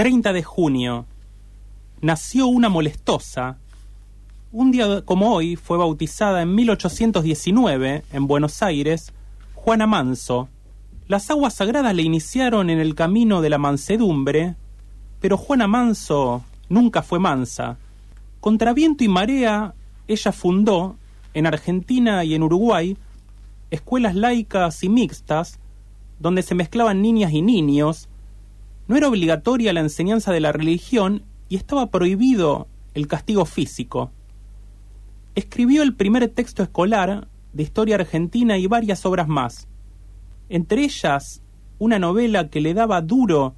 30 de junio. Nació una molestosa. Un día como hoy fue bautizada en 1819 en Buenos Aires Juana Manso. Las aguas sagradas le iniciaron en el camino de la mansedumbre, pero Juana Manso nunca fue mansa. Contra viento y marea, ella fundó, en Argentina y en Uruguay, escuelas laicas y mixtas, donde se mezclaban niñas y niños, no era obligatoria la enseñanza de la religión y estaba prohibido el castigo físico. Escribió el primer texto escolar de historia argentina y varias obras más, entre ellas una novela que le daba duro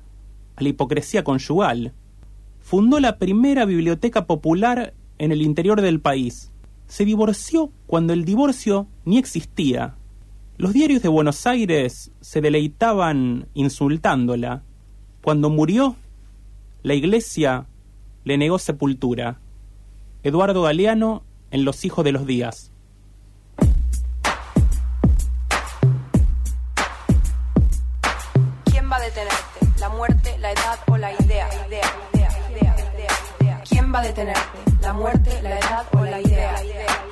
a la hipocresía conyugal. Fundó la primera biblioteca popular en el interior del país. Se divorció cuando el divorcio ni existía. Los diarios de Buenos Aires se deleitaban insultándola. Cuando murió, la iglesia le negó sepultura. Eduardo Galeano en Los Hijos de los Días. ¿Quién va a detenerte? ¿La muerte, la edad o la idea? idea, idea, idea, ¿Quién va a detenerte? ¿La muerte, la edad o la idea?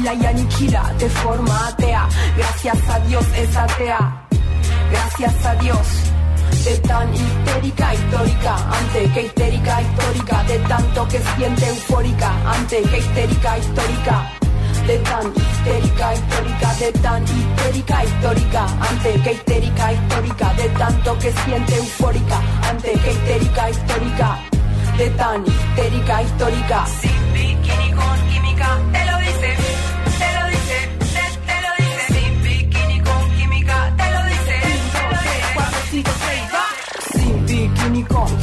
fila y aniquila, te forma atea, gracias a Dios es atea, gracias a Dios. De tan histérica histórica, ante que histérica histórica, de tanto que siente eufórica, ante que histérica histórica, de tan histérica histórica, de tan histérica histórica, ante que histérica histórica, de tanto que siente eufórica, ante que histérica histórica, de tan histérica histórica. Cuatro, cinco, seis, va. Sin bikini con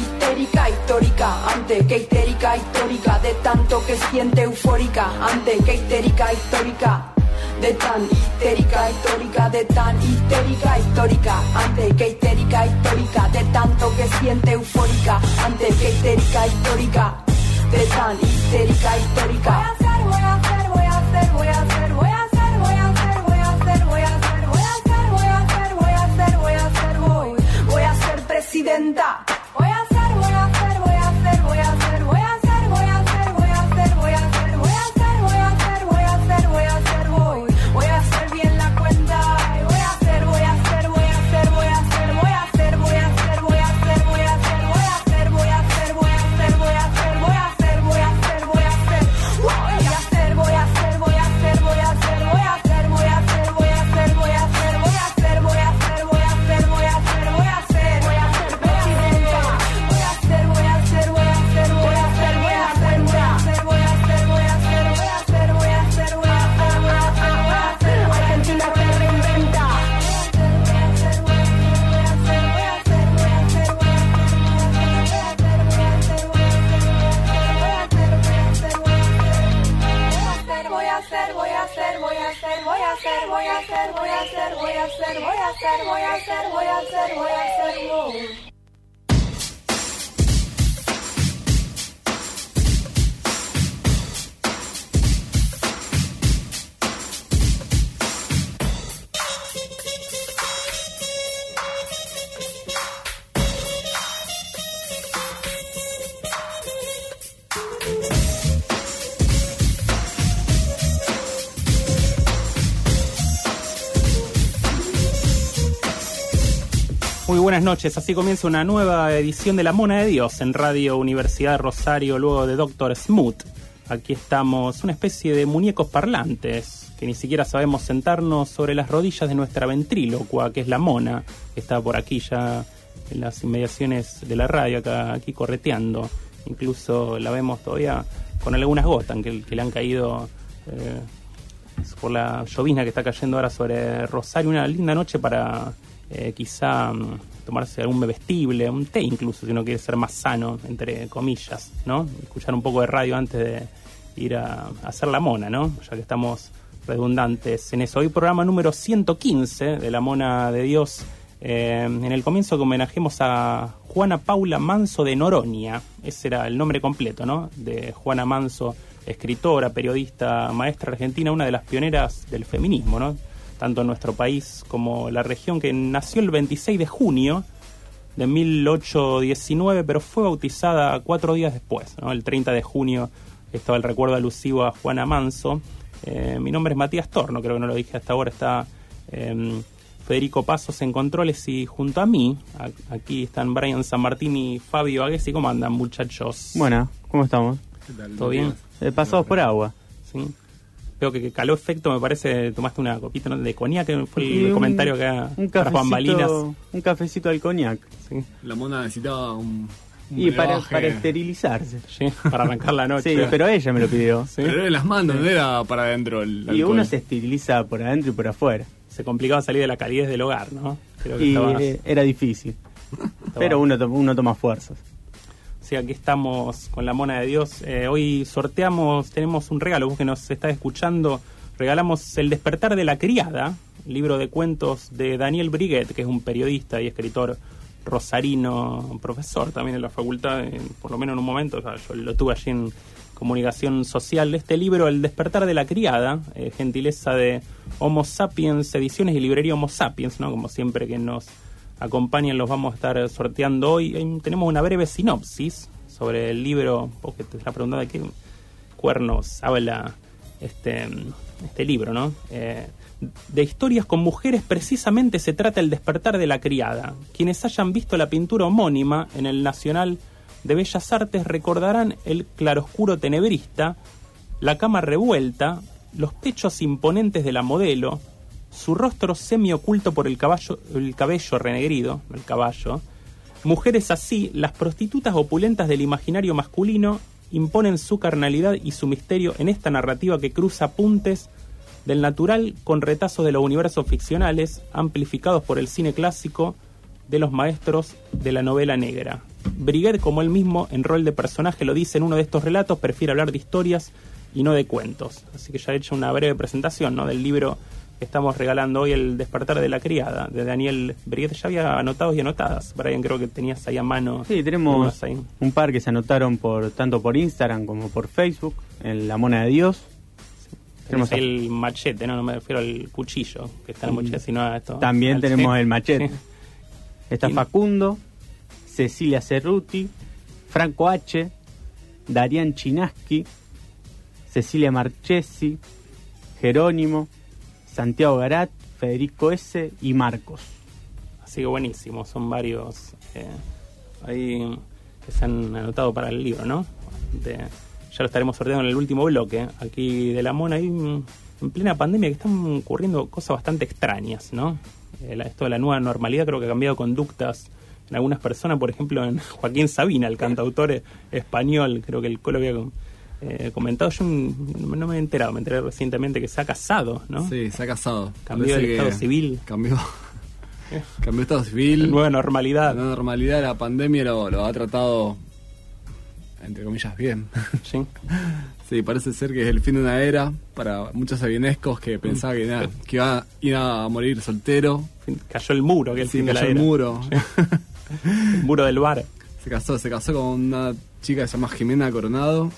histérica, histórica, ante que histérica, histórica, de tanto que siente eufórica, ante que histérica, histórica, de tan histérica, histórica, de tan histérica, histórica, ante que histérica, histórica, de tanto que siente eufórica, ante que histérica, histórica, de tan histérica, histórica. Voy a hacer, voy a hacer, voy a hacer, voy a hacer, voy a hacer, voy a hacer, voy a hacer, voy a hacer, voy a hacer, voy a hacer, voy a hacer, voy a hacer, voy a ser presidenta. Buenas noches, así comienza una nueva edición de La Mona de Dios en Radio Universidad Rosario, luego de Doctor Smooth. Aquí estamos, una especie de muñecos parlantes, que ni siquiera sabemos sentarnos sobre las rodillas de nuestra ventrílocua, que es la Mona, que está por aquí ya en las inmediaciones de la radio, acá, aquí correteando. Incluso la vemos todavía con algunas gotas que, que le han caído eh, por la llovizna que está cayendo ahora sobre Rosario. Una linda noche para eh, quizá mm, tomarse algún bebestible, un té incluso, si uno quiere ser más sano, entre comillas, ¿no? Escuchar un poco de radio antes de ir a, hacer la mona, ¿no? Ya que estamos redundantes en eso. Hoy programa número 115 de la mona de Dios. Eh, en el comienzo que homenajemos a Juana Paula Manso de Noronia, ese era el nombre completo, ¿no? De Juana Manso, escritora, periodista, maestra argentina, una de las pioneras del feminismo, ¿no? Tanto en nuestro país como la región, que nació el 26 de junio de 1819, pero fue bautizada cuatro días después, ¿no? el 30 de junio estaba el recuerdo alusivo a Juana Manso. Eh, mi nombre es Matías Torno, creo que no lo dije hasta ahora, está eh, Federico Pasos en controles y junto a mí, a- aquí están Brian San Martín y Fabio Aguesi. ¿Cómo andan muchachos? Bueno, ¿cómo estamos? ¿Todo bien? Eh, pasados por agua. Sí. Veo que, que caló efecto, me parece, tomaste una copita ¿no? de coñac, que fue el Y un- comentario acá Un tras bambalinas. cafecito, un cafecito al coñac. Sí, La mona necesitaba un, un Y para, esterilizarse. sí, para arrancar la noche. Sí, pero ella me lo pidió. Sí. Pero era en las manos, no era para adentro el Y alcohol. uno se esteriliza por adentro y por afuera. Se complicaba salir de la calidez del hogar, ¿no? Creo que Y estaba- era difícil. Pero uno, to- uno toma fuerzas. Sí, aquí estamos con la mona de Dios. Eh, hoy sorteamos, tenemos un regalo, vos que nos estás escuchando, regalamos El despertar de la criada, libro de cuentos de Daniel Briguet, que es un periodista y escritor rosarino, profesor también en la facultad, por lo menos en un momento, o sea, yo lo tuve allí en comunicación social. Este libro, El despertar de la criada, eh, gentileza de Homo Sapiens, ediciones y librería Homo Sapiens, ¿no? Como siempre que nos acompañan, los vamos a estar sorteando hoy. Tenemos una breve sinopsis sobre el libro, porque te estás preguntando qué cuernos habla este, este libro, ¿no? Eh, de historias con mujeres precisamente se trata el despertar de la criada. Quienes hayan visto la pintura homónima en el Nacional de Bellas Artes recordarán el claroscuro tenebrista, la cama revuelta, los pechos imponentes de la modelo, su rostro semioculto por el, caballo, el cabello renegrido, el caballo. Mujeres así, las prostitutas opulentas del imaginario masculino imponen su carnalidad y su misterio en esta narrativa que cruza apuntes del natural con retazos de los universos ficcionales, amplificados por el cine clásico de los maestros de la novela negra. Briguet, como él mismo, en rol de personaje, lo dice en uno de estos relatos, prefiere hablar de historias y no de cuentos. Así que ya he hecho una breve presentación ¿no? del libro estamos regalando hoy, El despertar de la criada, de Daniel Briguet. Ya había anotados y anotadas. Brian, creo que tenías ahí a mano. Sí, tenemos ahí. un par que se anotaron por tanto por Instagram como por Facebook, en La Mona de Dios. Tenemos a- el machete, no, no me refiero al cuchillo que está en la mochila, sino a esto. También al- tenemos sí. el machete. Sí. Está Y- Facundo, Cecilia Cerruti, Franco H, Darían Chinaski, Cecilia Marchesi, Jerónimo, Santiago Garat, Federico S. y Marcos. Así que buenísimo, son varios eh, ahí que se han anotado para el libro, ¿no? Ya lo estaremos sorteando en el último bloque. Aquí de la Mona, ahí en plena pandemia que están ocurriendo cosas bastante extrañas, ¿no? Eh, esto de la nueva normalidad creo que ha cambiado conductas en algunas personas, por ejemplo en Joaquín Sabina, el cantautor eh, español, creo que el Colo había eh, comentado, yo no me he enterado, me enteré recientemente que se ha casado, ¿no? Sí, se ha casado. Cambió Parece el estado civil. Cambió. cambió estado civil. Nueva La normalidad. nueva normalidad, la pandemia lo, lo ha tratado, entre comillas, bien. Sí. Sí, parece ser que es el fin de una era para muchos avionescos que pensaban que, nada, que iba, iba a morir soltero. Cayó el muro, que es el Sí, fin de la cayó el era. muro. El muro del bar. Se casó, se casó con una chica que se llama Jimena Coronado,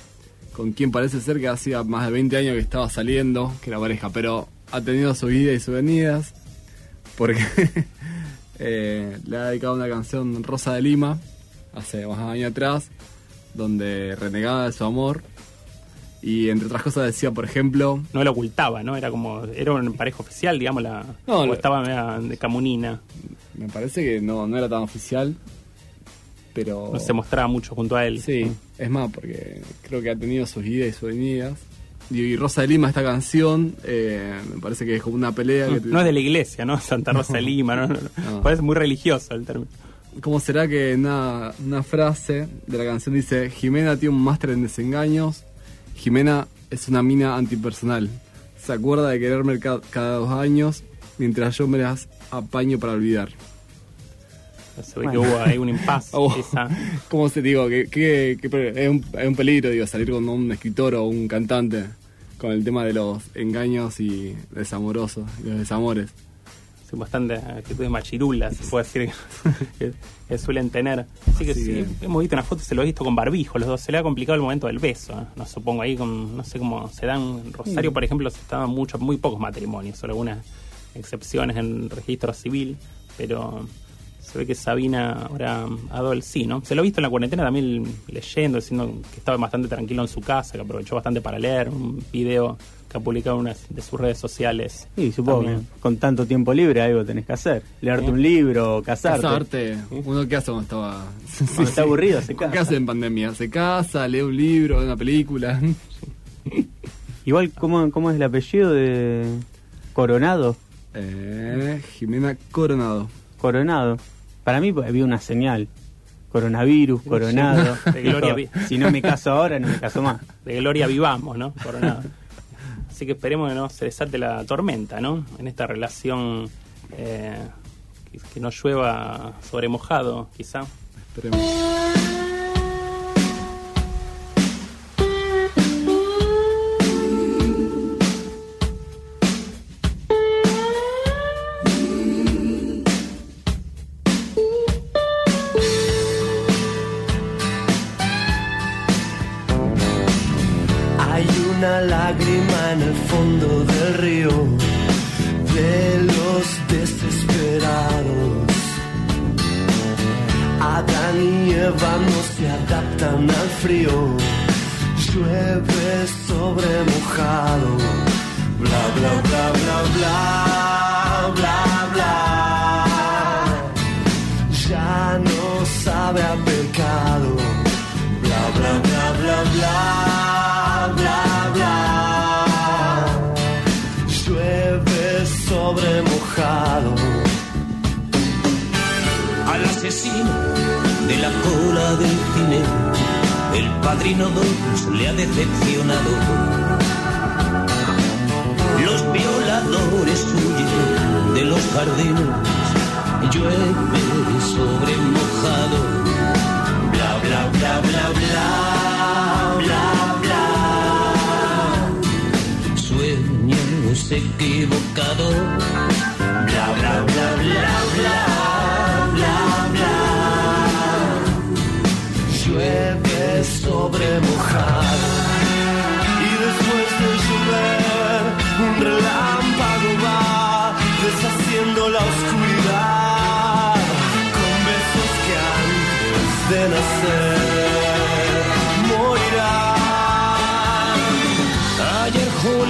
con quien parece ser que hacía más de 20 años que estaba saliendo, que era pareja, pero ha tenido su vida y sus venidas, porque eh, le ha dedicado una canción Rosa de Lima, hace más de un año atrás, donde renegaba de su amor, y entre otras cosas decía, por ejemplo, No lo ocultaba, ¿no? Era como. Era una pareja oficial, digamos, la. No, o estaba de camunina. me parece que no, no era tan oficial, pero... No se mostraba mucho junto a él. Sí, es más, porque creo que ha tenido sus idas y sus venidas. Y, Rosa de Lima, esta canción, eh, me parece que es como una pelea. que No es de la iglesia, ¿no? Santa Rosa de Lima, ¿no? no, no. No. Parece muy religioso el término. ¿Cómo será que una, una frase de la canción dice: Jimena tiene un máster en desengaños, Jimena es una mina antipersonal. Se acuerda de quererme ca- cada dos años, mientras yo me las apaño para olvidar. Se ve que hubo ahí un impasse. Oh. ¿Cómo se digo? Que, que- que pe- es, un, es un peligro digo, salir con un escritor o un cantante con el tema de los engaños y desamorosos, y los desamores. Sí, bastante actitudes machirulas, se puede decir, que, que suelen tener. Así que Así sí, que- hemos visto una foto, se lo he visto con barbijo, los dos. Se le ha complicado el momento del beso. ¿eh? No supongo ahí, con, no sé cómo se dan. Rosario, por ejemplo, se estaban mucho, muy pocos matrimonios, solo algunas excepciones en registro civil, pero se ve que Sabina ahora ha dado el sí, ¿no? Se lo ha visto en la cuarentena también leyendo, diciendo que estaba bastante tranquilo en su casa, que aprovechó bastante para leer, un video que ha publicado en una de sus redes sociales. Sí, supongo También. que con tanto tiempo libre algo tenés que hacer. Leerte Sí. un libro, casarte. Casarte, uno qué hace cuando estaba... Cuando está aburrido, se ¿Qué casa. hace en pandemia? Se casa, lee un libro, una película. Igual, ¿cómo, ¿cómo es el apellido de Coronado? Eh, Jimena Coronado. Coronado. Para mí pues, había una señal. Coronavirus, coronado. De Gloria Dijo, Vi- si no me caso ahora, no me caso más. de gloria vivamos, ¿no? Por nada. Así que esperemos que no se desate la tormenta, ¿no? En esta relación eh, que, que no llueva sobre mojado, quizá. Esperemos.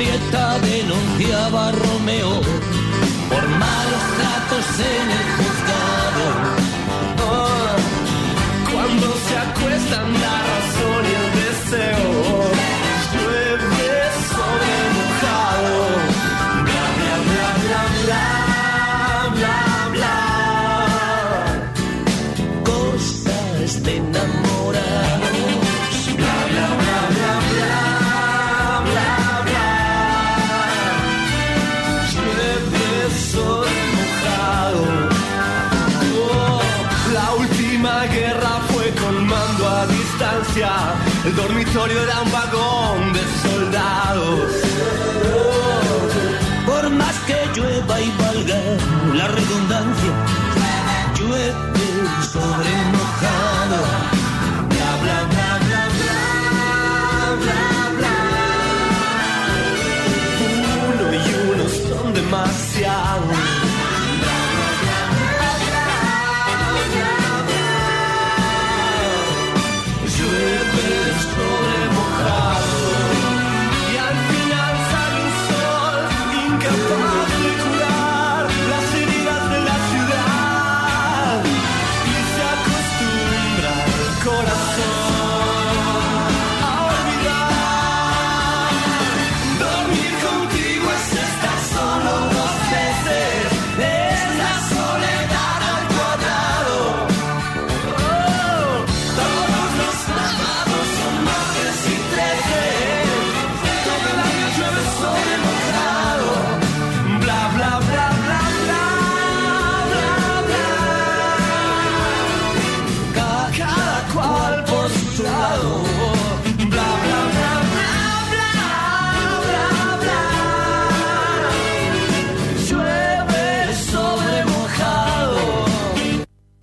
Julieta denunciaba a Romeo por malos tratos en el juzgado. Dormitorio era un vagón de soldados. Por más que llueva y valga la redundancia, llueve sobre mojado.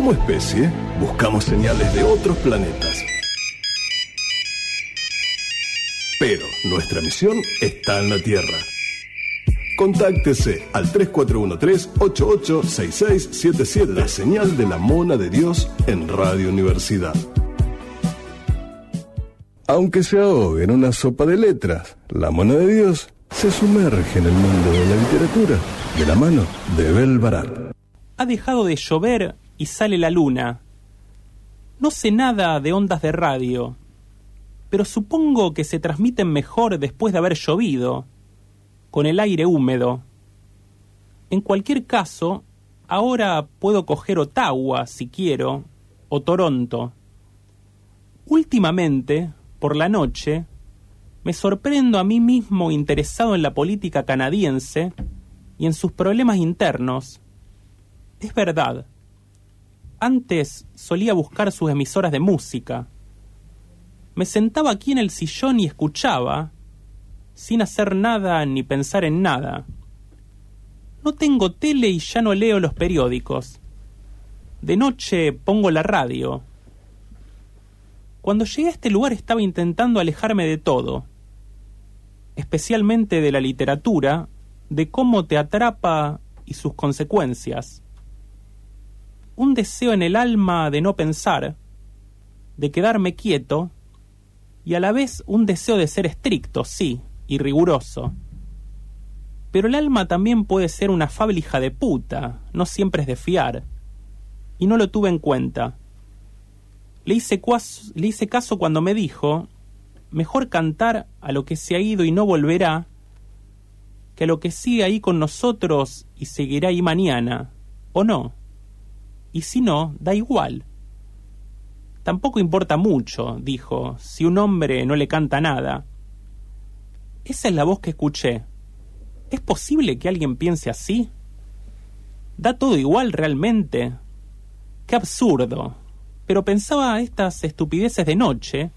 Como especie, buscamos señales de otros planetas. Pero nuestra misión está en la Tierra. Contáctese al 3413-886677, la señal de la Mona de Dios en Radio Universidad. Aunque se ahogue en una sopa de letras, la Mona de Dios se sumerge en el mundo de la literatura de la mano de Bel. Ha dejado de llover y sale la luna. No sé nada de ondas de radio, pero supongo que se transmiten mejor después de haber llovido, con el aire húmedo. En cualquier caso, ahora puedo coger Ottawa si quiero, o Toronto. Últimamente, por la noche, me sorprendo a mí mismo interesado en la política canadiense y en sus problemas internos. Es verdad. Antes solía buscar sus emisoras de música. Me sentaba aquí en el sillón y escuchaba, sin hacer nada ni pensar en nada. No tengo tele y ya no leo los periódicos. De noche pongo la radio. Cuando llegué a este lugar estaba intentando alejarme de todo, especialmente de la literatura de cómo te atrapa y sus consecuencias. Un deseo en el alma de no pensar, de quedarme quieto, y a la vez un deseo de ser estricto, sí, y riguroso. Pero el alma también puede ser una fábrica de puta, no siempre es de fiar. Y no lo tuve en cuenta. Le hice, cuas- le hice caso cuando me dijo, mejor cantar a lo que se ha ido y no volverá, que a lo que sigue ahí con nosotros y seguirá ahí mañana, o no. Y si no, da igual. Tampoco importa mucho, dijo, si un hombre no le canta nada. Esa es la voz que escuché. ¿Es posible que alguien piense así? ¿Da todo igual realmente? Qué absurdo. Pero pensaba estas estupideces de noche,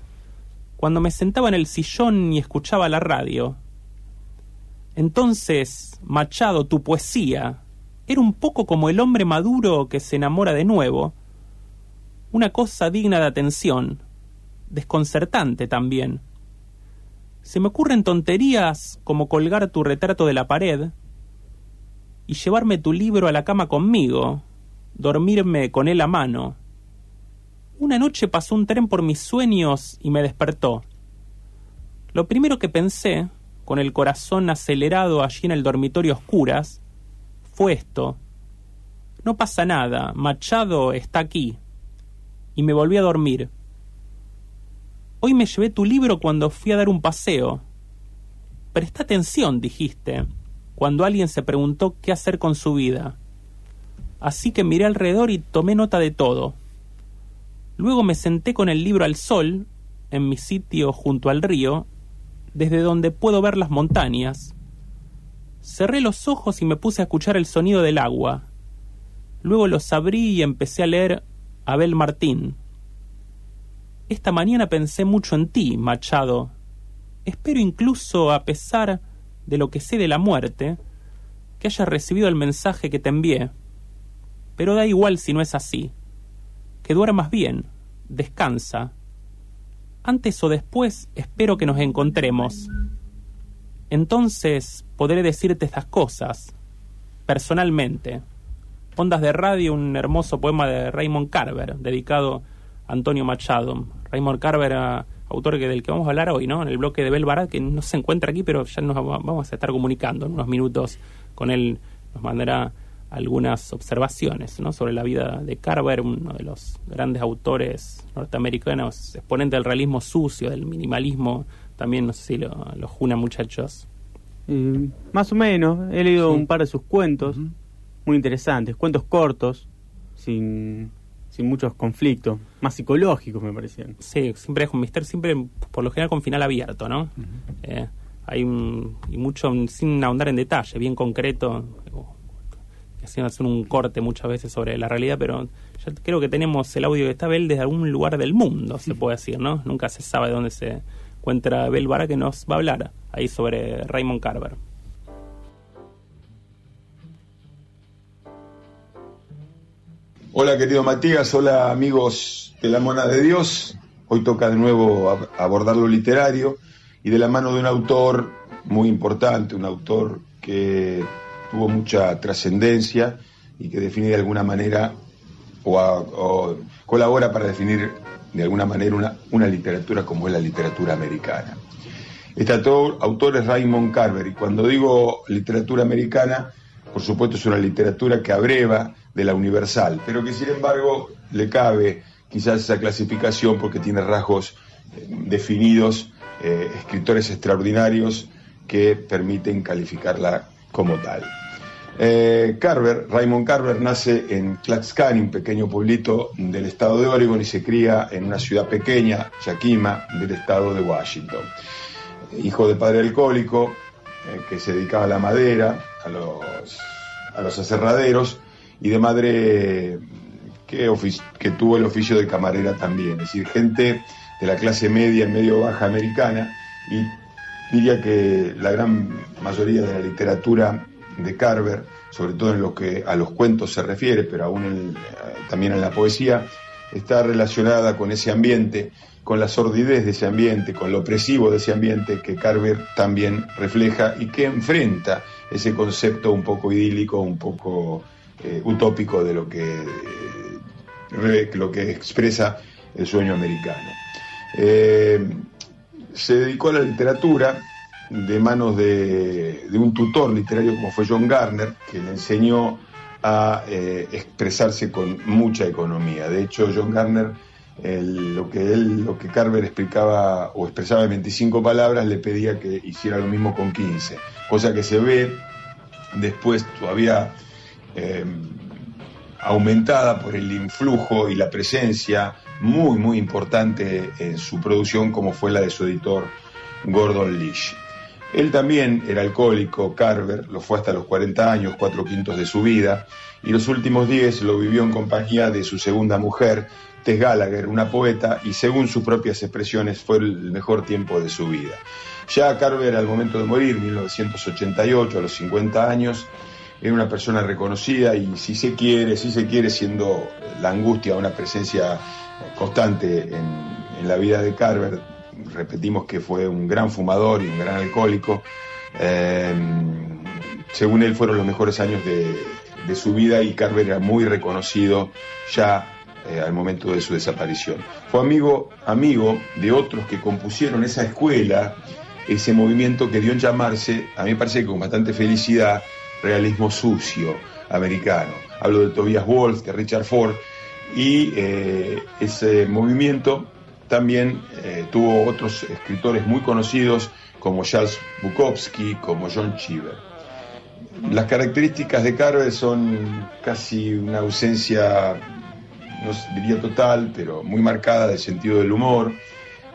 cuando me sentaba en el sillón y escuchaba la radio. Entonces, Machado, tu poesía era un poco como el hombre maduro que se enamora de nuevo. Una cosa digna de atención, desconcertante también. Se me ocurren tonterías como colgar tu retrato de la pared y llevarme tu libro a la cama conmigo, dormirme con él a mano. Una noche pasó un tren por mis sueños y me despertó. Lo primero que pensé, con el corazón acelerado allí en el dormitorio oscuras, fue esto. No pasa nada, Machado está aquí. Y me volví a dormir. Hoy me llevé tu libro cuando fui a dar un paseo. Presta atención, dijiste, cuando alguien se preguntó qué hacer con su vida. Así que miré alrededor y tomé nota de todo. Luego me senté con el libro al sol, en mi sitio junto al río, desde donde puedo ver las montañas. Cerré los ojos y me puse a escuchar el sonido del agua. Luego los abrí y empecé a leer Abel Martín. Esta mañana pensé mucho en ti, Machado. Espero incluso, a pesar de lo que sé de la muerte, que hayas recibido el mensaje que te envié. Pero da igual si no es así. Que duermas bien, descansa. Antes o después espero que nos encontremos. Entonces podré decirte estas cosas, personalmente. Ondas de Radio, un hermoso poema de Raymond Carver, dedicado a Antonio Machado. Raymond Carver, autor que, del que vamos a hablar hoy, ¿no? En el bloque de Bel Barat, que no se encuentra aquí, pero ya nos va- vamos a estar comunicando en unos minutos con él. Nos mandará algunas observaciones ¿no? sobre la vida de Carver, uno de los grandes autores norteamericanos, exponente del realismo sucio, del minimalismo. También, no sé si lo, lo juna, muchachos. Eh, más o menos, he leído un par de sus cuentos, muy interesantes, cuentos cortos, sin, sin muchos conflictos, más psicológicos me parecían. Sí, siempre es un misterio, siempre por lo general con final abierto, ¿no? Eh, hay un, y mucho sin ahondar en detalle, bien concreto, que hacen hacer un corte muchas veces sobre la realidad, pero ya creo que tenemos el audio de esta Bel desde algún lugar del mundo, se puede decir, ¿no? Nunca se sabe dónde se encuentra Bel Vara que nos va a hablar ahí sobre Raymond Carver. Hola querido Matías, hola amigos de la Mona de Dios. Hoy toca de nuevo ab- abordar lo literario y de la mano de un autor muy importante, un autor que tuvo mucha trascendencia y que define de alguna manera o colabora para definir de alguna manera una, una literatura como es la literatura americana. Este autor, es Raymond Carver y cuando digo literatura americana, por supuesto es una literatura que abreva de la universal, pero que sin embargo le cabe quizás esa clasificación porque tiene rasgos eh, definidos, eh, escritores extraordinarios que permiten calificarla como tal. Eh, Carver, Raymond Carver, nace en Tlaxcala, un pequeño pueblito del estado de Oregon, y se cría en una ciudad pequeña, Yakima, del estado de Washington. Hijo de padre alcohólico, eh, que se dedicaba a la madera, a los, a los aserraderos, y de madre que, que tuvo el oficio de camarera también, es decir, gente de la clase media, medio baja americana, y diría que la gran mayoría de la literatura de Carver, sobre todo en lo que a los cuentos se refiere, pero aún eh, también en la poesía, está relacionada con ese ambiente, con la sordidez de ese ambiente, con lo opresivo de ese ambiente que Carver también refleja y que enfrenta ese concepto un poco idílico, un poco eh, utópico de lo que, eh, lo que expresa el sueño americano. Se dedicó a la literatura de manos de, un tutor literario como fue John Garner, que le enseñó a eh, expresarse con mucha economía. De hecho, John Garner, lo, que él, lo que Carver explicaba o expresaba en 25 palabras, le pedía que hiciera lo mismo con 15, cosa que se ve después todavía eh, aumentada por el influjo y la presencia muy, muy importante en su producción, como fue la de su editor Gordon Leach. Él también era alcohólico, Carver, lo fue hasta los 40 años, cuatro quintos de su vida, y los últimos 10 lo vivió en compañía de su segunda mujer, Tess Gallagher, una poeta, y según sus propias expresiones fue el mejor tiempo de su vida. Ya Carver, al momento de morir, 1988, a los 50 años, era una persona reconocida y si se quiere, si se quiere, siendo la angustia una presencia constante en, en la vida de Carver, repetimos que fue un gran fumador y un gran alcohólico, eh, según él fueron los mejores años de, su vida y Carver era muy reconocido ya eh, al momento de su desaparición. Fue amigo, amigo de otros que compusieron esa escuela, ese movimiento que dio en llamarse, a mí me parece que con bastante felicidad, realismo sucio americano. Hablo de Tobias Wolff, de Richard Ford, y eh, ese movimiento también eh, tuvo otros escritores muy conocidos como Charles Bukowski, como John Cheever. Las características de Carver son casi una ausencia, no diría total, pero muy marcada del sentido del humor,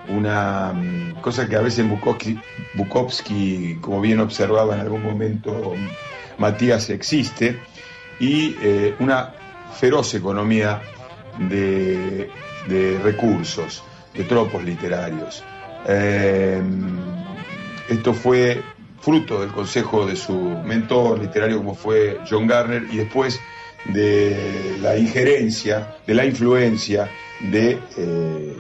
una mm, cosa que a veces Bukowski, Bukowski, como bien observaba en algún momento Matías, existe, y eh, una feroz economía de, de recursos, de tropos literarios. Eh, esto fue fruto del consejo de su mentor literario como fue John Garner y después de la injerencia, de la influencia de eh,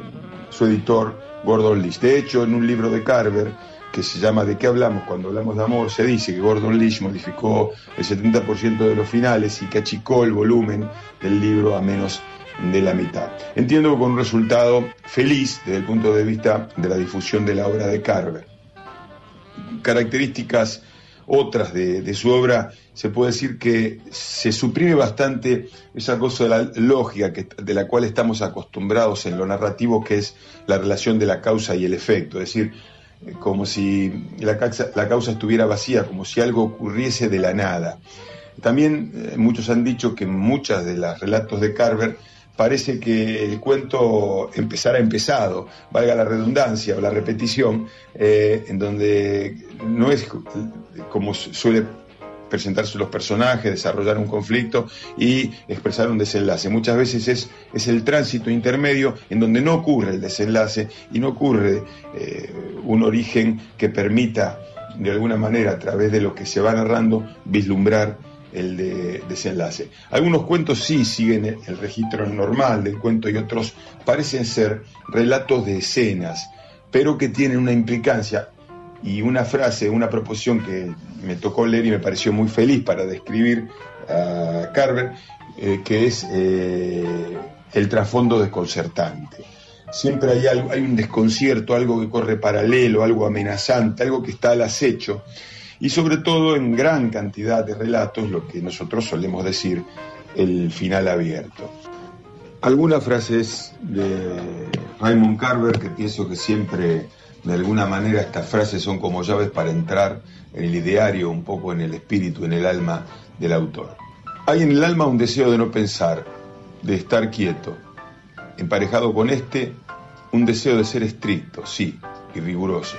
su editor Gordon Leach. De hecho, en un libro de Carver que se llama ¿De qué hablamos? Cuando hablamos de amor, se dice que Gordon Leach modificó el 70% de los finales y que achicó el volumen del libro a menos de la mitad. Entiendo que con un resultado feliz desde el punto de vista de la difusión de la obra de Carver. Características otras de, su obra, se puede decir que se suprime bastante esa cosa de la lógica de la cual estamos acostumbrados en lo narrativo, que es la relación de la causa y el efecto. Es decir, eh, como si la causa, la causa estuviera vacía, como si algo ocurriese de la nada. También eh, muchos han dicho que muchas de los relatos de Carver parece que el cuento empezara empezado, valga la redundancia o la repetición, eh, en donde no es como suele presentarse los personajes, desarrollar un conflicto y expresar un desenlace. Muchas veces es, es el tránsito intermedio en donde no ocurre el desenlace y no ocurre eh, un origen que permita de alguna manera a través de lo que se va narrando vislumbrar el de desenlace. Algunos cuentos sí siguen el, registro normal del cuento y otros parecen ser relatos de escenas, pero que tienen una implicancia y una frase, una proposición que me tocó leer y me pareció muy feliz para describir a Carver, eh, que es eh, el trasfondo desconcertante. Siempre hay, algo, hay un desconcierto, algo que corre paralelo, algo amenazante, algo que está al acecho y sobre todo en gran cantidad de relatos, lo que nosotros solemos decir el final abierto. Algunas frases de Raymond Carver que pienso que siempre de alguna manera estas frases son como llaves para entrar en el ideario, un poco en el espíritu, en el alma del autor. Hay en el alma un deseo de no pensar, de estar quieto. Emparejado con este, un deseo de ser estricto, sí, y riguroso.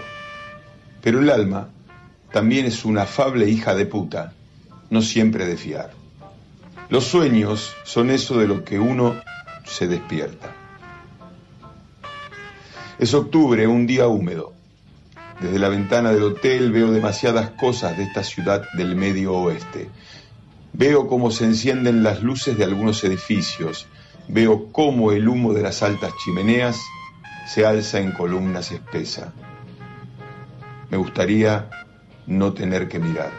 Pero el alma también es una afable hija de puta, no siempre de fiar. Los sueños son eso de lo que uno se despierta. Es octubre, un día húmedo. Desde la ventana del hotel veo demasiadas cosas de esta ciudad del medio oeste. Veo cómo se encienden las luces de algunos edificios, veo cómo el humo de las altas chimeneas se alza en columnas espesa. Me gustaría no tener que mirar.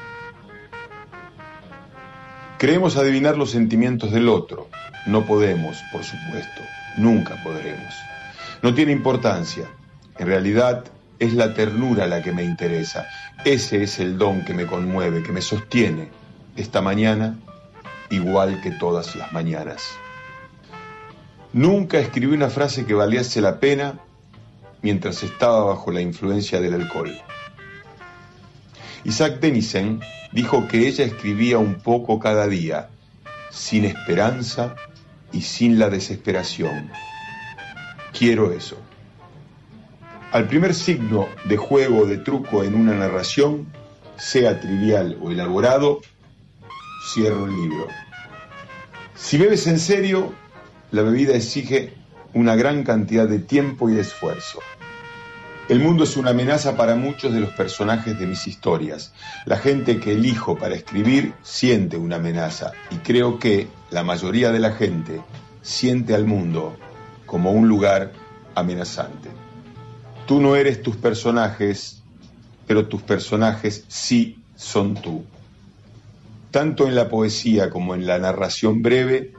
Creemos adivinar los sentimientos del otro. No podemos, por supuesto. Nunca podremos. No tiene importancia. En realidad es la ternura la que me interesa. Ese es el don que me conmueve, que me sostiene esta mañana igual que todas las mañanas. Nunca escribí una frase que valiese la pena mientras estaba bajo la influencia del alcohol. Isaac Denison dijo que ella escribía un poco cada día, sin esperanza y sin la desesperación. Quiero eso. Al primer signo de juego o de truco en una narración, sea trivial o elaborado, cierro el libro. Si bebes en serio, la bebida exige una gran cantidad de tiempo y de esfuerzo. El mundo es una amenaza para muchos de los personajes de mis historias. La gente que elijo para escribir siente una amenaza y creo que la mayoría de la gente siente al mundo como un lugar amenazante. Tú no eres tus personajes, pero tus personajes sí son tú. Tanto en la poesía como en la narración breve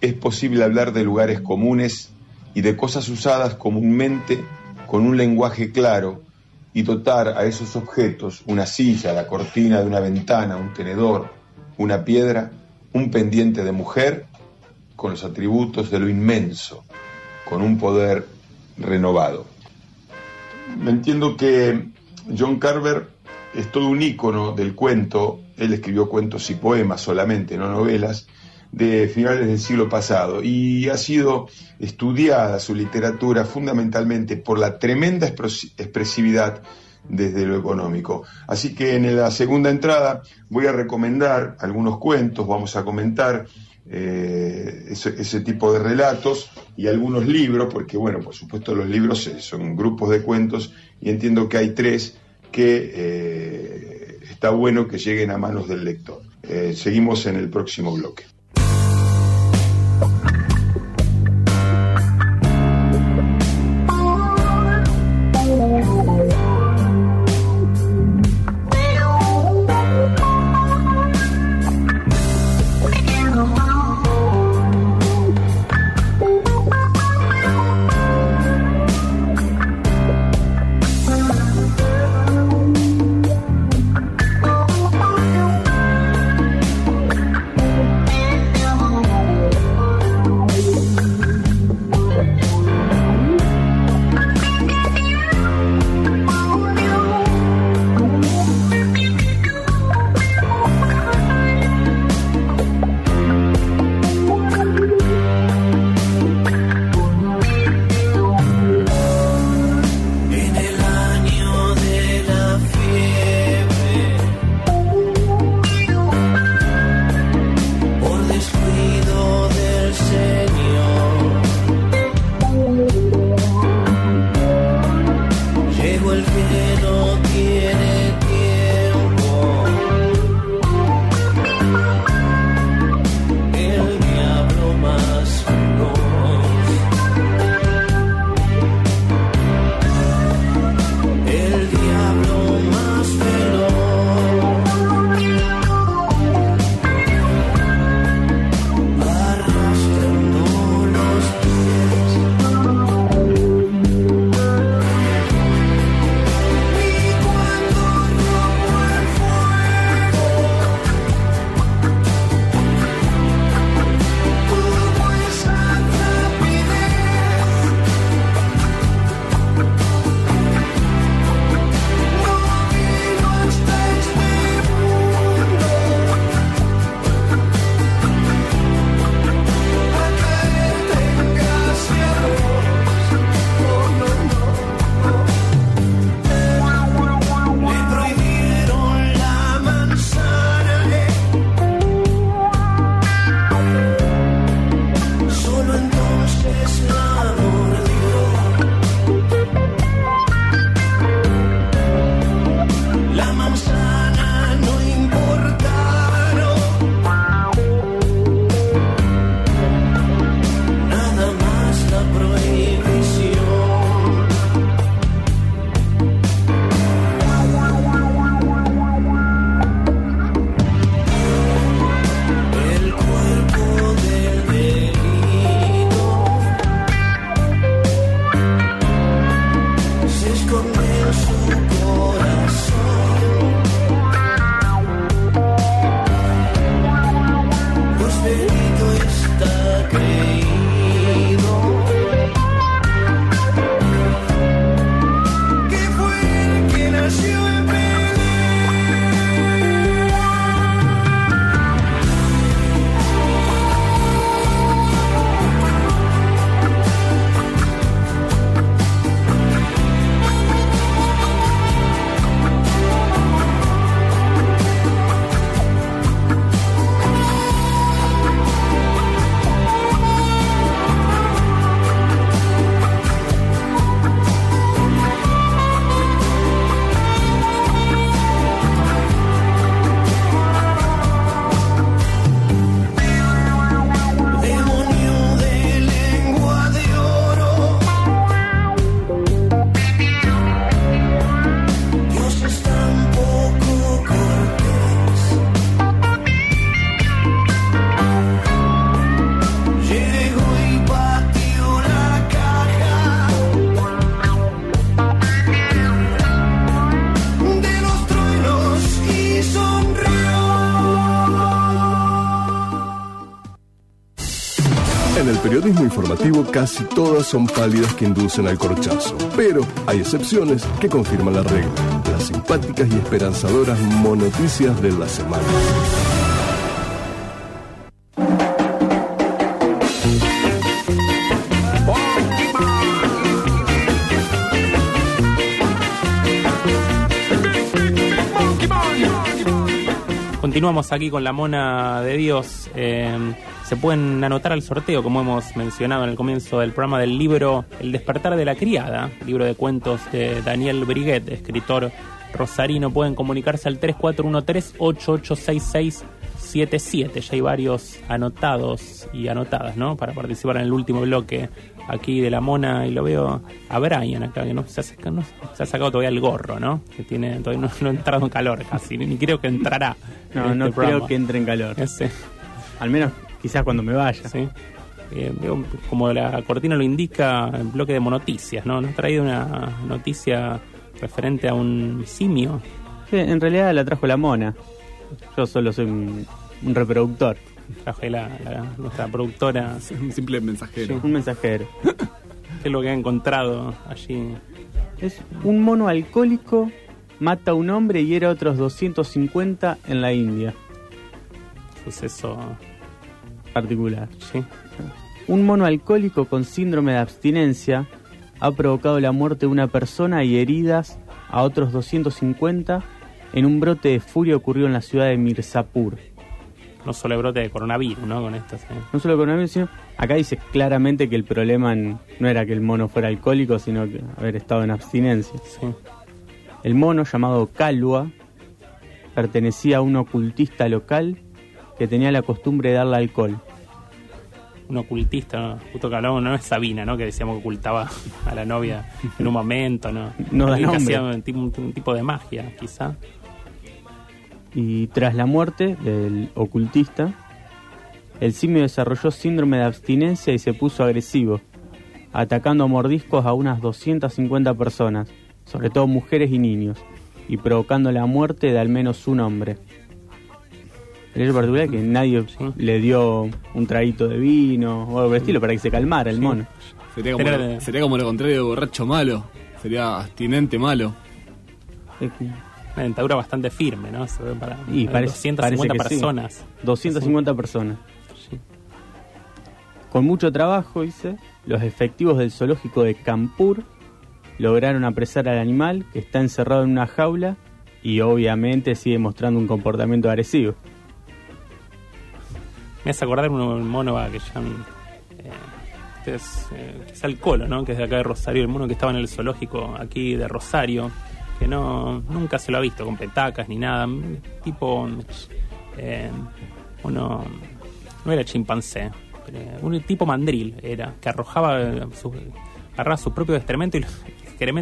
es posible hablar de lugares comunes y de cosas usadas comúnmente con un lenguaje claro y dotar a esos objetos, una silla, la cortina de una ventana, un tenedor, una piedra, un pendiente de mujer, con los atributos de lo inmenso, con un poder renovado. Entiendo que John Carver es todo un ícono del cuento, él escribió cuentos y poemas solamente, no novelas, de finales del siglo pasado y ha sido estudiada su literatura fundamentalmente por la tremenda expresividad desde lo económico. Así que en la segunda entrada voy a recomendar algunos cuentos, vamos a comentar eh, ese, tipo de relatos y algunos libros, porque bueno, por supuesto los libros son grupos de cuentos y entiendo que hay tres que eh, está bueno que lleguen a manos del lector. Eh, seguimos en el próximo bloque. que no tiene. Casi todas son pálidas que inducen al corchazo, pero hay excepciones que confirman la regla. Las simpáticas y esperanzadoras monoticias de la semana. Continuamos aquí con la mona de Dios. Eh, se pueden anotar al sorteo, como hemos mencionado en el comienzo del programa, del libro El despertar de la criada, libro de cuentos de Daniel Briguet, escritor rosarino. Pueden comunicarse al 3413-886677. Ya hay varios anotados y anotadas, ¿no? Para participar en el último bloque aquí de la mona. Y lo veo a Brian acá, que no se ha, saca- no se ha sacado todavía el gorro, ¿no? Que tiene, todavía no, no ha entrado en calor casi, ni, creo que entrará. No, en no este creo que entre en calor. Ese. Al menos quizás cuando me vaya. Sí. Eh, como la cortina lo indica, el bloque de monoticias, ¿no? Nos ha traído una noticia referente a un simio. Sí, en realidad la trajo la mona. Yo solo soy un, un reproductor. Traje la, la- nuestra productora. Un simple mensajero. Un mensajero. ¿Qué es lo que ha encontrado allí? Es un mono alcohólico mata a un hombre y hiere a otros 250 en la India. Suceso particular. Sí. Un mono alcohólico con síndrome de abstinencia ha provocado la muerte de una persona y heridas a otros 250 en un brote de furia ocurrido en la ciudad de Mirzapur. No solo el brote de coronavirus, ¿no? Con esto, sí. No solo coronavirus, sino acá dice claramente que el problema no era que el mono fuera alcohólico, sino que haber estado en abstinencia. El mono, llamado Calua, pertenecía a un ocultista local que tenía la costumbre de darle alcohol. Un ocultista, ¿no? justo que hablábamos, no es Sabina, ¿no? Que decíamos que ocultaba a la novia en un momento, ¿no? No da hacía un tipo, un tipo de magia, quizá. Y tras la muerte del ocultista, el simio desarrolló síndrome de abstinencia y se puso agresivo, atacando a mordiscos a unas 250 personas, sobre todo mujeres y niños, y provocando la muerte de al menos un hombre. El hecho particular es que nadie le dio un traguito de vino o algo por el estilo para que se calmara el Sí. mono. Sería como, lo, sería como lo contrario de borracho malo. Sería abstinente malo. Una dentadura bastante firme, ¿no? Se ve para Y parece, 250 parece que sí. personas. 250 personas. Con mucho trabajo, dice, los efectivos del zoológico de Campur lograron apresar al animal que está encerrado en una jaula y obviamente sigue mostrando un comportamiento agresivo. Me hace acordar un, mono que ya. Eh, es, eh, quizá el Colo, ¿no? Que es de acá de Rosario, el mono que estaba en el zoológico aquí de Rosario, que no nunca se lo ha visto con petacas ni nada. Tipo. eh, uno. No era chimpancé, un tipo mandril era, que arrojaba eh, su, agarraba su propio excremento y, los,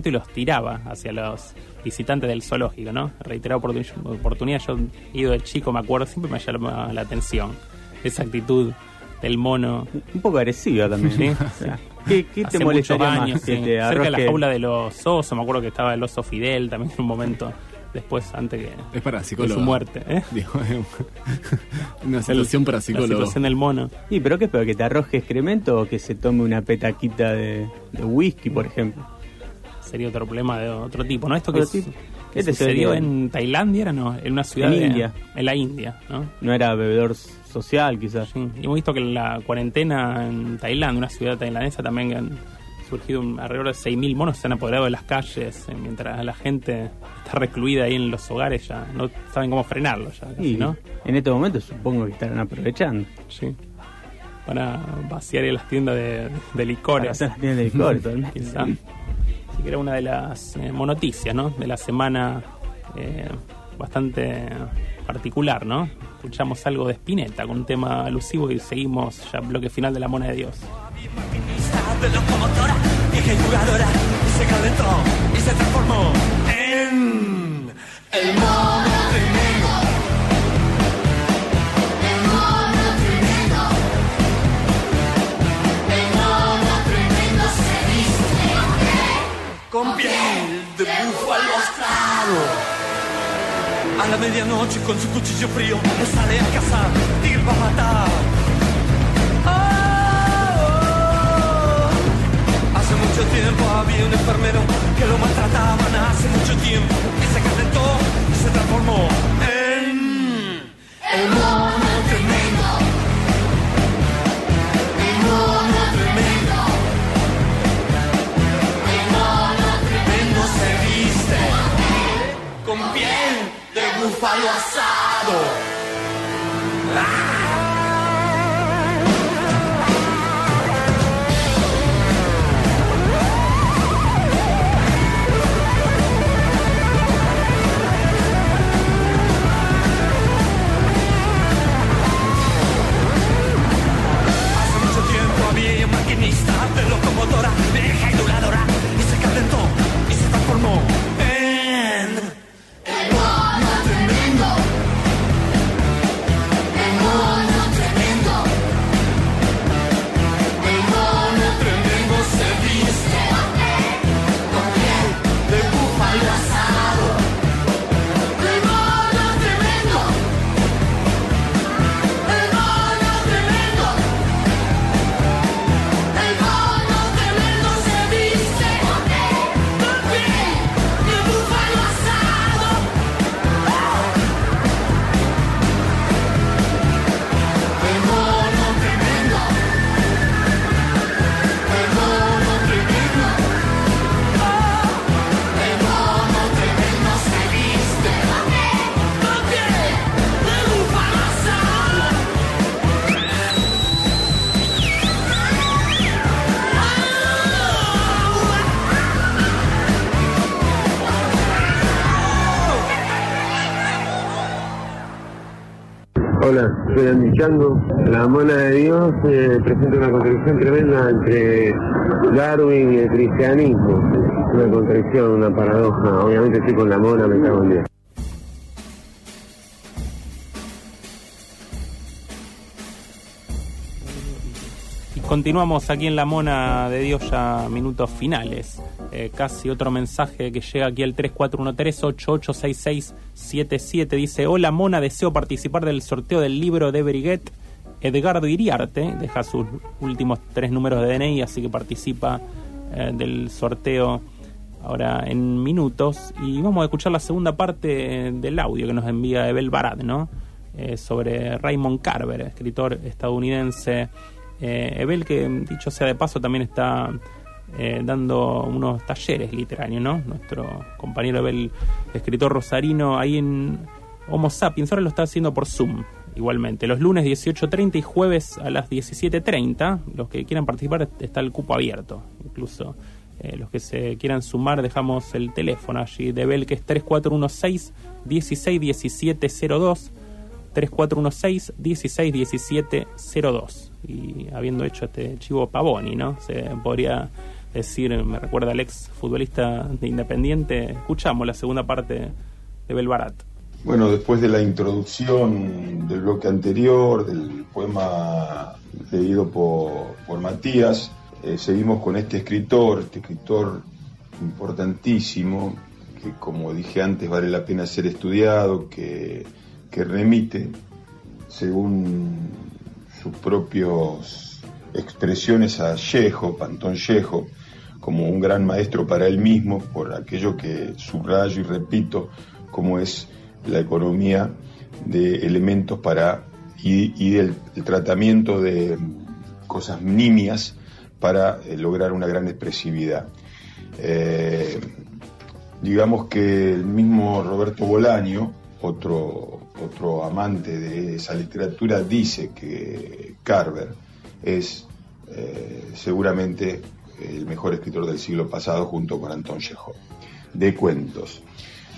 y los tiraba hacia los visitantes del zoológico, ¿no? Reiterada oportun- oportunidad, yo he ido de chico, me acuerdo, siempre me llama la atención esa actitud del mono. Un poco agresiva también. Sí, O sea, ¿Qué, qué te molestaría más años, que sí. te Cerca de la jaula de los osos, me acuerdo que estaba el oso Fidel también en un momento después, antes que Es para de psicólogo. su muerte. ¿eh? Digo, una situación para La psicólogo. situación del mono. Sí, pero ¿qué es peor? ¿Que te arroje excremento o que se tome una petaquita de, de whisky, por ejemplo? Sería otro problema de otro tipo, ¿no? Esto que, tipo. Que Este sucedió en Tailandia, ¿era no? En una ciudad En de- India. En la India, ¿no? No era bebedor social, quizás. Sí, y hemos visto que en la cuarentena en Tailandia, una ciudad tailandesa, también han surgido un- alrededor de 6.000 monos se han apoderado de las calles, eh, mientras la gente está recluida ahí en los hogares, ya no saben cómo frenarlo, ya casi, Y ¿no? en este momento supongo que estarán aprovechando. Sí. Para vaciar las tiendas de, de licores. Para hacer las tiendas de licores, totalmente. Que era una de las eh, monoticias, ¿no? De la semana eh, bastante particular, ¿no? Escuchamos algo de Spinetta con un tema alusivo y seguimos ya bloque final de la mona de Dios. y se transformó en el mono con piel de búfalo claro. A la medianoche con su cuchillo frío me sale a cazar, tigre va a matar. Oh. Hace mucho tiempo había un enfermero que lo maltrataban hace mucho tiempo y se calentó y se transformó en... El de búfalo asado. La mona de Dios eh, presenta una contradicción tremenda entre Darwin y el cristianismo. Una contradicción, una paradoja. Obviamente estoy con la mona, me cago en Dios. Continuamos aquí en La Mona de Dios ya minutos finales. Eh, casi otro mensaje que llega aquí al 3413-886677. Dice, hola Mona, deseo participar del sorteo del libro de Briguet. Edgardo Iriarte deja sus últimos tres números de DNI, así que participa eh, del sorteo ahora en minutos. Y vamos a escuchar la segunda parte del audio que nos envía Ebel Barat, ¿no? Eh, sobre Raymond Carver, escritor estadounidense. Eh, Ebel, que dicho sea de paso, también está eh, dando unos talleres literarios, ¿no? Nuestro compañero Ebel, escritor rosarino, ahí en Homo Sapiens, ahora lo está haciendo por Zoom, igualmente. Los lunes 18.30 y jueves a las 17.30, los que quieran participar, está el cupo abierto, incluso. eh, los que se quieran sumar, dejamos el teléfono allí de Bel, que es 3416 161702 3416 161702 y habiendo hecho este chivo Pavoni, ¿no? Se podría decir, me recuerda al ex futbolista de Independiente, escuchamos la segunda parte de Belbarat. Bueno, después de la introducción del bloque anterior, del poema leído por, por Matías, eh, seguimos con este escritor, este escritor importantísimo, que como dije antes vale la pena ser estudiado, que, que remite, según sus propias expresiones, a Chejo, Pantón Chejo, como un gran maestro para él mismo, por aquello que subrayo y repito, como es la economía de elementos para y, del, el tratamiento de cosas nimias para eh, lograr una gran expresividad. Eh, digamos que el mismo Roberto Bolaño, otro, otro amante de esa literatura, dice que Carver es eh, seguramente el mejor escritor del siglo pasado junto con Anton Chekhov, de cuentos.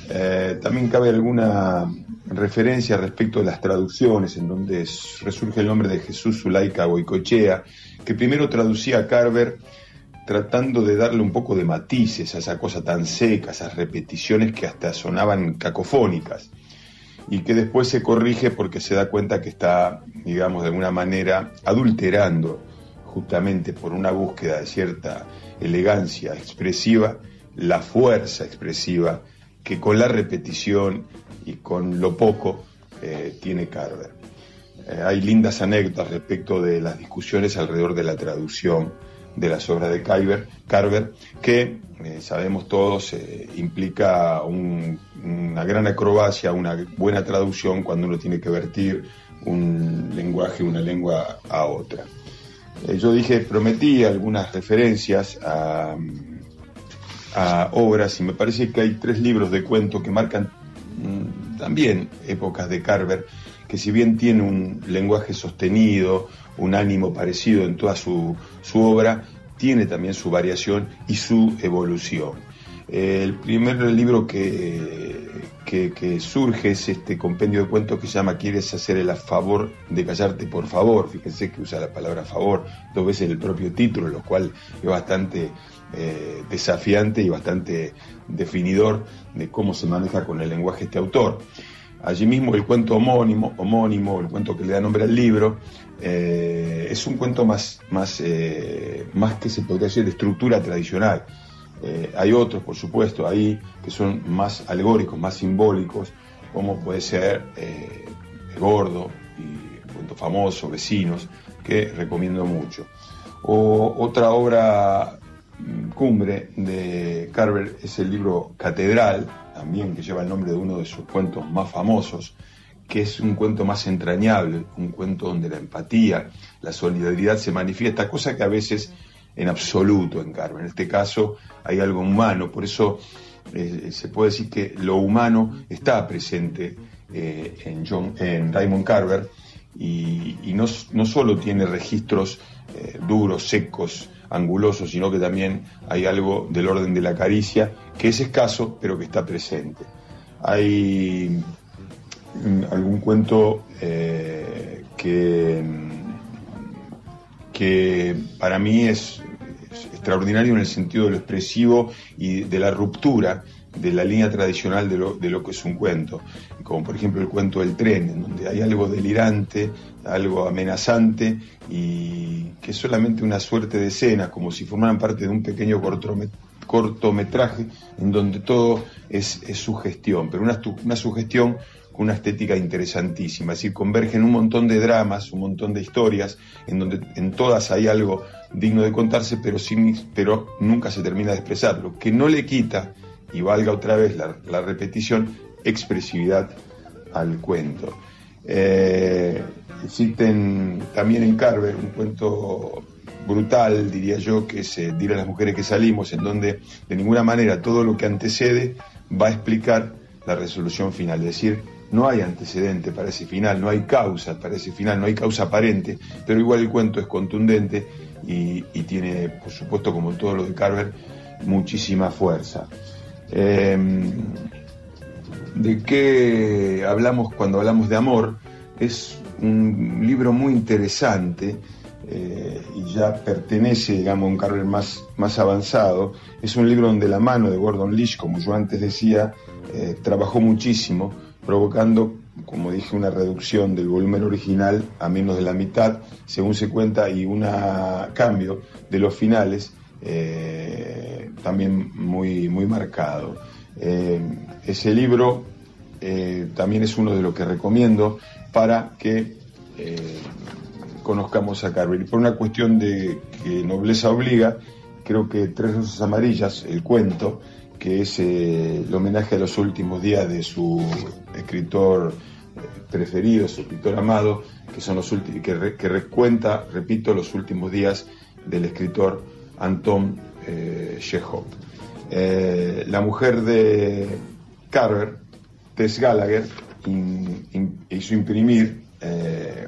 Eh, también cabe alguna referencia respecto de las traducciones, en donde es- resurge el nombre de Jesús Zulaika Goicochea, que primero traducía a Carver tratando de darle un poco de matices a esa cosa tan seca, esas repeticiones que hasta sonaban cacofónicas, y que después se corrige porque se da cuenta que está, digamos, de alguna manera adulterando, justamente por una búsqueda de cierta elegancia expresiva, la fuerza expresiva que con la repetición y con lo poco eh, tiene Carver. Eh, hay lindas anécdotas respecto de las discusiones alrededor de la traducción de las obras de Carver, que eh, sabemos todos implica un- una gran acrobacia, una buena traducción cuando uno tiene que vertir un lenguaje, una lengua a otra. Eh, yo dije, prometí algunas referencias a, obras y me parece que hay tres libros de cuento que marcan mm, también épocas de Carver, que si bien tiene un lenguaje sostenido, un ánimo parecido en toda su obra, tiene también su variación y su evolución. El primer libro que, que, que surge es este compendio de cuentos que se llama ¿Quieres hacer el favor de callarte por favor? Fíjense que usa la palabra favor dos veces en el propio título, lo cual es bastante eh, desafiante y bastante definidor de cómo se maneja con el lenguaje este autor. Allí mismo el cuento homónimo, homónimo el cuento que le da nombre al libro, eh, es un cuento más, más, eh, más que se podría decir de estructura tradicional. Eh, hay otros, por supuesto, ahí que son más alegóricos, más simbólicos, como puede ser eh, Gordo y cuento famoso, Vecinos, que recomiendo mucho. O otra obra mm, cumbre de Carver es el libro Catedral, también que lleva el nombre de uno de sus cuentos más famosos, que es un cuento más entrañable, un cuento donde la empatía, la solidaridad se manifiesta, cosa que a veces en absoluto en Carver. En este caso hay algo humano, por eso eh, se puede decir que lo humano está presente eh, en, John, en Raymond Carver y, no, no solo tiene registros eh, duros, secos, angulosos, sino que también hay algo del orden de la caricia, que es escaso, pero que está presente. Hay mm, algún cuento eh, que, mm, que para mí es extraordinario en el sentido de lo expresivo y de la ruptura de la línea tradicional de lo, que es un cuento, como por ejemplo el cuento del tren, en donde hay algo delirante, algo amenazante y que es solamente una suerte de escenas, como si formaran parte de un pequeño cortomet- cortometraje en donde todo es, es sugestión, pero una, una sugestión una estética interesantísima, es decir, convergen un montón de dramas, un montón de historias, en donde en todas hay algo digno de contarse, pero, sin, pero nunca se termina de expresar, lo que no le quita, y valga otra vez la, la repetición, expresividad al cuento. Eh, existen también en Carver un cuento brutal, diría yo, que es eh, a las mujeres que salimos, en donde de ninguna manera todo lo que antecede va a explicar la resolución final. Es decir, no hay antecedente para ese final, no hay causa para ese final, no hay causa aparente, pero igual el cuento es contundente y, tiene, por supuesto, como todo lo de Carver, muchísima fuerza. Eh, ¿De qué hablamos cuando hablamos de amor? Es un libro muy interesante eh, y ya pertenece, digamos, a un Carver más, más avanzado. Es un libro donde la mano de Gordon Leach, como yo antes decía, eh, trabajó muchísimo, provocando, como dije, una reducción del volumen original a menos de la mitad, según se cuenta, y un cambio de los finales eh, también muy, muy marcado. Eh, ese libro eh, también es uno de los que recomiendo para que conozcamos a Carver. Y por una cuestión de que nobleza obliga, creo que Tres Rosas Amarillas, el cuento, que es eh, el homenaje a los últimos días de su escritor eh, preferido, su escritor amado, que son los que, que recuenta, repito, los últimos días del escritor Anton eh. Eh, la mujer de Carver, Tess Gallagher, hizo imprimir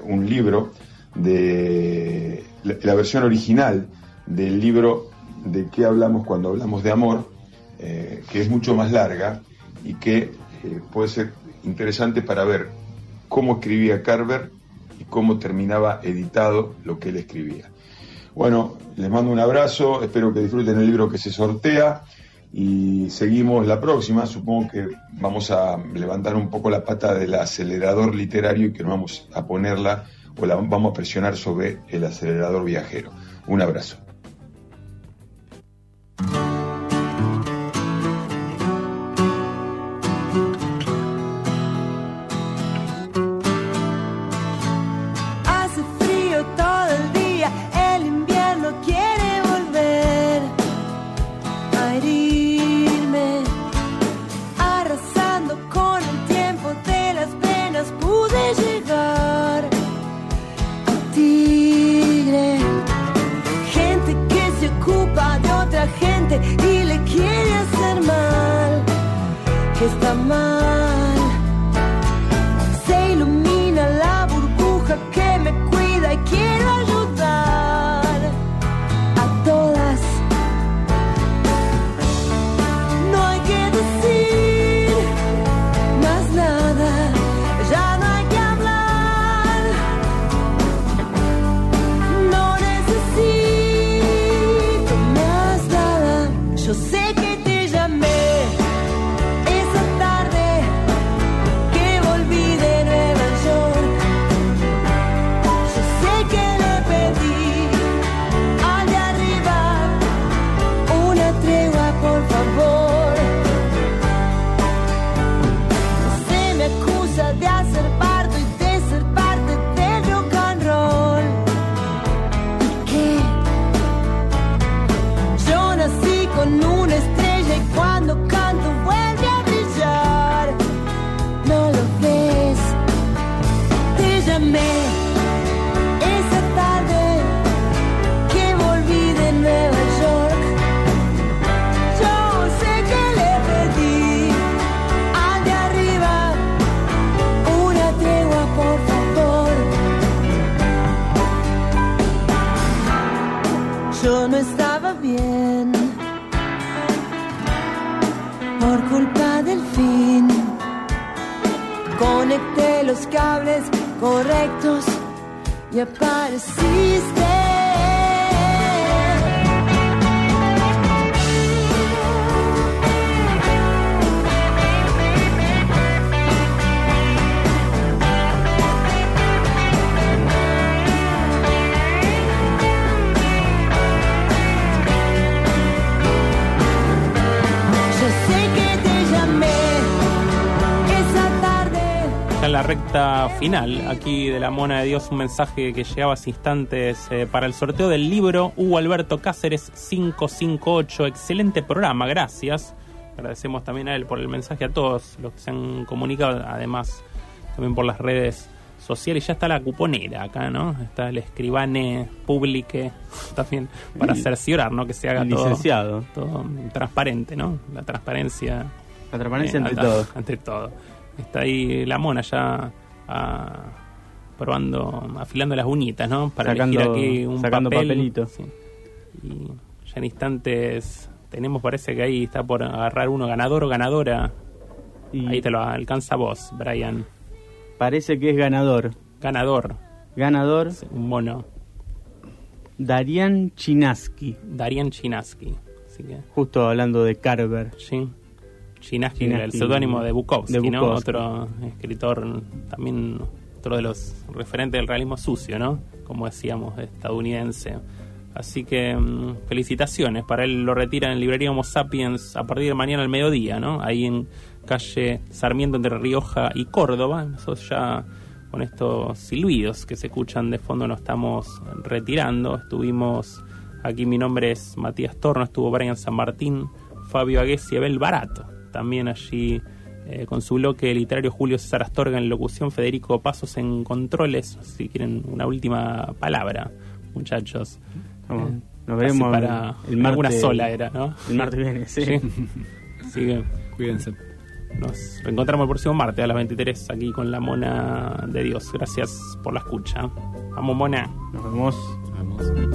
un libro de la versión original del libro de qué hablamos cuando hablamos de amor, eh, que es mucho más larga y que eh, puede ser interesante para ver cómo escribía Carver y cómo terminaba editado lo que él escribía. Bueno, les mando un abrazo, espero que disfruten el libro que se sortea y seguimos la próxima. Supongo que vamos a levantar un poco la pata del acelerador literario y que no vamos a ponerla o la vamos a presionar sobre el acelerador viajero. Un abrazo. Final, aquí de la Mona de Dios, un mensaje que llegaba hace instantes eh, para el sorteo del libro Hugo Alberto Cáceres 558. Excelente programa, gracias. Agradecemos también a él por el mensaje, a todos los que se han comunicado, además también por las redes sociales. Ya está la cuponera acá, ¿no? Está el escribane publique también para cerciorar, ¿no? Que se haga todo, licenciado. todo transparente, ¿no? La transparencia. La transparencia entre ante todos. Todo. Está ahí la mona ya probando, afilando las uñitas, ¿no? Para Sacando- elegir aquí un sacando papel. papelito. Sí. Y ya en instantes tenemos, parece que ahí está por agarrar uno ganador o ganadora. Ahí te lo alcanza vos, Brian. Parece que es ganador. Ganador. Ganador. Un mono. Darian Chinaski. Darian Chinaski. Así que, Justo hablando de Carver. sí. Chinaski, el seudónimo de Bukowski, De ¿no? Otro escritor, también otro de los referentes del realismo sucio, ¿no? Como decíamos, estadounidense. Así que mm, felicitaciones. Para él lo retiran en librería Homo Sapiens a partir de mañana al mediodía, ¿no? Ahí en calle Sarmiento entre Rioja y Córdoba. Nosotros ya con estos silbidos que se escuchan de fondo nos estamos retirando. Estuvimos aquí, mi nombre es Matías Torno, estuvo Brian San Martín, Fabio Agues y Abel Barato. También allí eh, con su bloque literario Julio César Astorga en locución, Federico Pasos en controles. Si quieren una última palabra, muchachos. Vamos, Eh, nos veremos para el martes- una sola era, ¿no? el martes viene, sí. Así que Cuídense. nos reencontramos el próximo martes a las 23 aquí con la Mona de Dios. Gracias por la escucha. Vamos, Mona. Nos vemos. Nos vemos.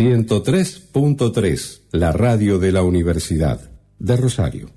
.3.3, la radio de la Universidad de Rosario.